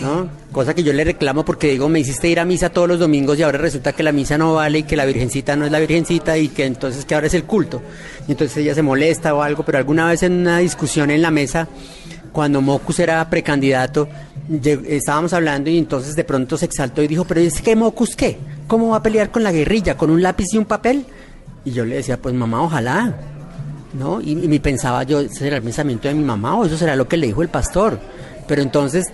S3: ¿No? Cosa que yo le reclamo porque digo, me hiciste ir a misa todos los domingos y ahora resulta que la misa no vale y que la virgencita no es la virgencita y que entonces que ahora es el culto. Y entonces ella se molesta o algo, pero alguna vez en una discusión en la mesa, cuando Mocus era precandidato, estábamos hablando y entonces de pronto se exaltó y dijo, pero es que Mocus qué? ¿Cómo va a pelear con la guerrilla? ¿Con un lápiz y un papel? Y yo le decía, pues mamá, ojalá. ¿No? Y, me pensaba yo, ¿ese será el pensamiento de mi mamá o eso será lo que le dijo el pastor? Pero entonces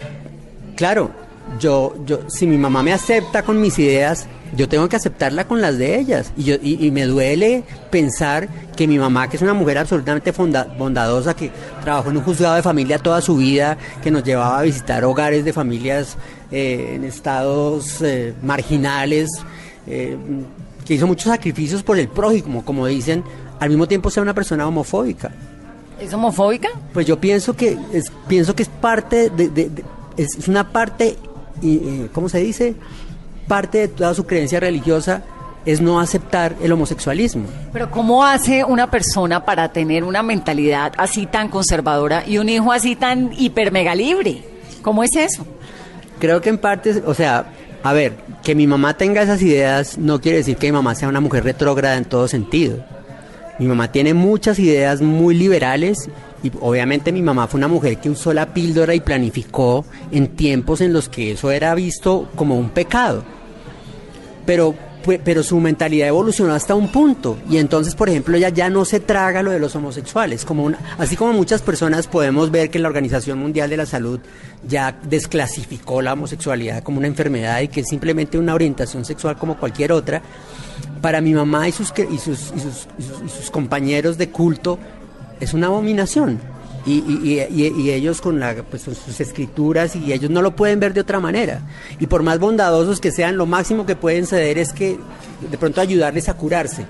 S3: claro, yo, yo, si mi mamá me acepta con mis ideas, yo tengo que aceptarla con las de ellas. Y, yo, y, y me duele pensar que mi mamá, que es una mujer absolutamente fonda, bondadosa, que trabajó en un juzgado de familia toda su vida, que nos llevaba a visitar hogares de familias eh, en estados eh, marginales, eh, que hizo muchos sacrificios por el prójimo, como dicen, al mismo tiempo sea una persona homofóbica.
S2: ¿Es homofóbica?
S3: Pues yo pienso que es, pienso que es parte de, de, de es una parte, ¿cómo se dice? Parte de toda su creencia religiosa es no aceptar el homosexualismo.
S2: Pero ¿cómo hace una persona para tener una mentalidad así tan conservadora y un hijo así tan hiper mega libre? ¿Cómo es eso?
S3: Creo que en parte, o sea, a ver, que mi mamá tenga esas ideas no quiere decir que mi mamá sea una mujer retrógrada en todo sentido. Mi mamá tiene muchas ideas muy liberales y obviamente mi mamá fue una mujer que usó la píldora y planificó en tiempos en los que eso era visto como un pecado. Pero, pero su mentalidad evolucionó hasta un punto. Y entonces, por ejemplo, ella ya no se traga lo de los homosexuales. Como una, así como muchas personas podemos ver que la Organización Mundial de la Salud ya desclasificó la homosexualidad como una enfermedad y que es simplemente una orientación sexual como cualquier otra. Para mi mamá y sus, y sus, y sus compañeros de culto, es una abominación. Y, y, y, y, ellos con, la, pues, con sus escrituras y ellos no lo pueden ver de otra manera. Y por más bondadosos que sean, lo máximo que pueden ceder es que de pronto ayudarles a curarse.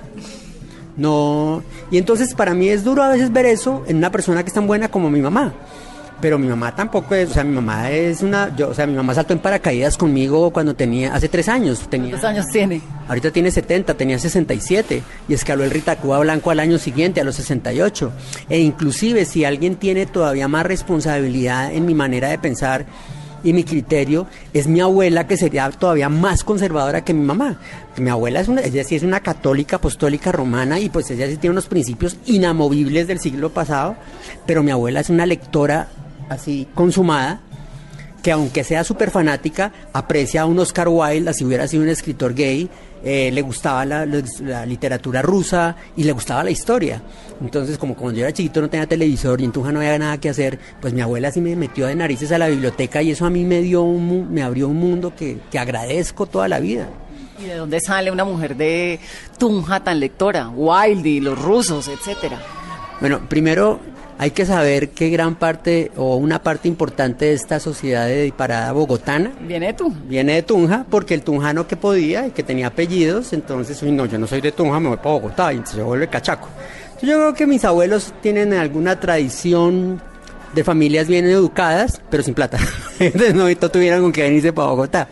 S3: No, y entonces para mí es duro a veces ver eso en una persona que es tan buena como mi mamá. Pero mi mamá tampoco es, o sea, mi mamá es una, yo, o sea, mi mamá saltó en paracaídas conmigo cuando tenía, hace tres años, tenía,
S2: ¿Cuántos años tiene?
S3: ahorita tiene 70, tenía 67 y escaló el Ritacúa Blanco al año siguiente, a los 68. E inclusive si alguien tiene todavía más responsabilidad en mi manera de pensar y mi criterio, es mi abuela que sería todavía más conservadora que mi mamá. Mi abuela es una, ella sí es una católica apostólica romana y pues ella sí tiene unos principios inamovibles del siglo pasado, pero mi abuela es una lectora así consumada que aunque sea súper fanática, aprecia a un Oscar Wilde, así hubiera sido un escritor gay, eh, le gustaba la, la- la literatura rusa y le gustaba la historia. Entonces, como cuando yo era chiquito no tenía televisor y en Tunja no había nada que hacer, pues mi abuela sí me metió de narices a la biblioteca y eso a mí me dio un, me abrió un mundo que, que agradezco toda la vida.
S2: ¿Y de dónde sale una mujer de Tunja tan lectora? Wilde y los rusos, etcétera.
S3: Bueno, primero hay que saber que gran parte o una parte importante de esta sociedad de parada bogotana
S2: ¿Viene tú?
S3: Viene de Tunja porque el tunjano que podía y que tenía apellidos, entonces, uy, no, yo no soy de Tunja, me voy para Bogotá y entonces yo vuelvo cachaco. Entonces, yo creo que mis abuelos tienen alguna tradición de familias bien educadas, pero sin plata. Entonces no, no tuvieran con qué venirse para Bogotá.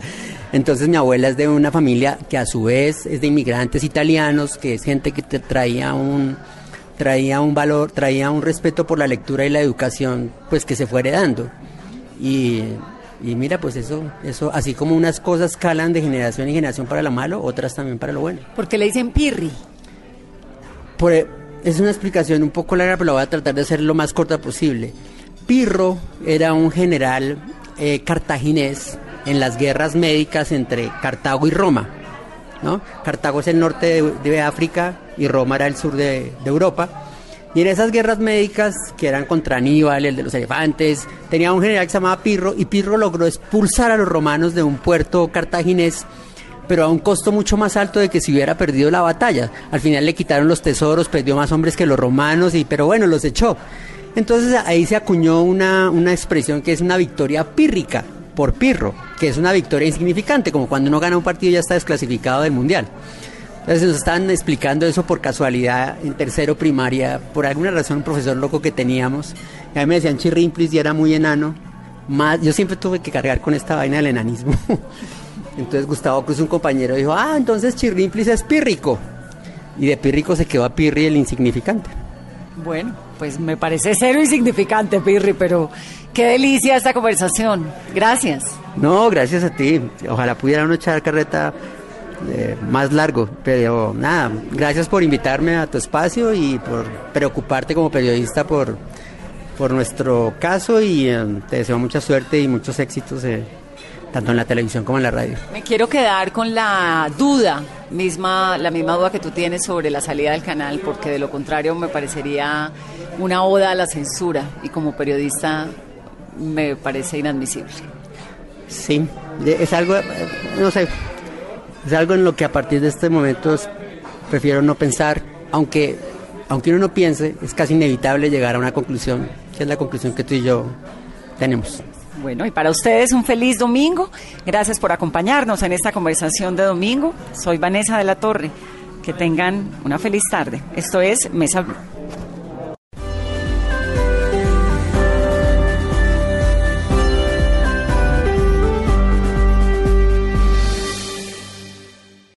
S3: Entonces mi abuela es de una familia que a su vez es de inmigrantes italianos, que es gente que te traía un traía un valor, traía un respeto por la lectura y la educación, pues que se fue heredando. Y, y mira, pues eso, eso, así como unas cosas calan de generación en generación para lo malo, otras también para lo bueno.
S2: ¿Por qué le dicen Pirri?
S3: Por- e, es una explicación un poco larga, pero la voy a tratar de hacer lo más corta posible. Pirro era un general eh, cartaginés en las guerras médicas entre Cartago y Roma. ¿no? Cartago es el norte de, de África y Roma era el sur de, Europa. Y en esas guerras médicas, que eran contra Aníbal, el de los elefantes, tenía un general que se llamaba Pirro, y Pirro logró expulsar a los romanos de un puerto cartaginés, pero a un costo mucho más alto de que si hubiera perdido la batalla. Al final le quitaron los tesoros, perdió más hombres que los romanos, y, pero bueno, los echó. Entonces ahí se acuñó una, una expresión que es una victoria pírrica, por Pirro, que es una victoria insignificante, como cuando uno gana un partido y ya está desclasificado del Mundial. Entonces nos están explicando eso por casualidad en tercero primaria, por alguna razón un profesor loco que teníamos. Y a mí me decían chirrimplis y era muy enano. Más, yo siempre tuve que cargar con esta vaina del enanismo. Entonces Gustavo Cruz, un compañero, dijo, ah, entonces chirrimplis es pírrico. Y de pírrico se quedó a pirri el insignificante.
S2: Bueno, pues me parece cero insignificante, Pirri, pero qué delicia esta conversación. Gracias.
S3: No, gracias a ti. Ojalá pudiera uno echar carreta eh, más largo, pero nada, gracias por invitarme a tu espacio y por preocuparte como periodista por, por nuestro caso y eh, te deseo mucha suerte y muchos éxitos eh, tanto en la televisión como en la radio.
S2: Me quiero quedar con la duda, misma, la misma duda que tú tienes sobre la salida del canal, porque de lo contrario me parecería una oda a la censura y como periodista me parece inadmisible.
S3: Sí, es algo, eh, no sé, es algo en lo que a partir de este momento prefiero no pensar, aunque, aunque uno no piense, es casi inevitable llegar a una conclusión, que es la conclusión que tú y yo tenemos.
S2: Bueno, y para ustedes un feliz domingo. Gracias por acompañarnos en esta conversación de domingo. Soy Vanessa de la Torre. Que tengan una feliz tarde. Esto es Mesa.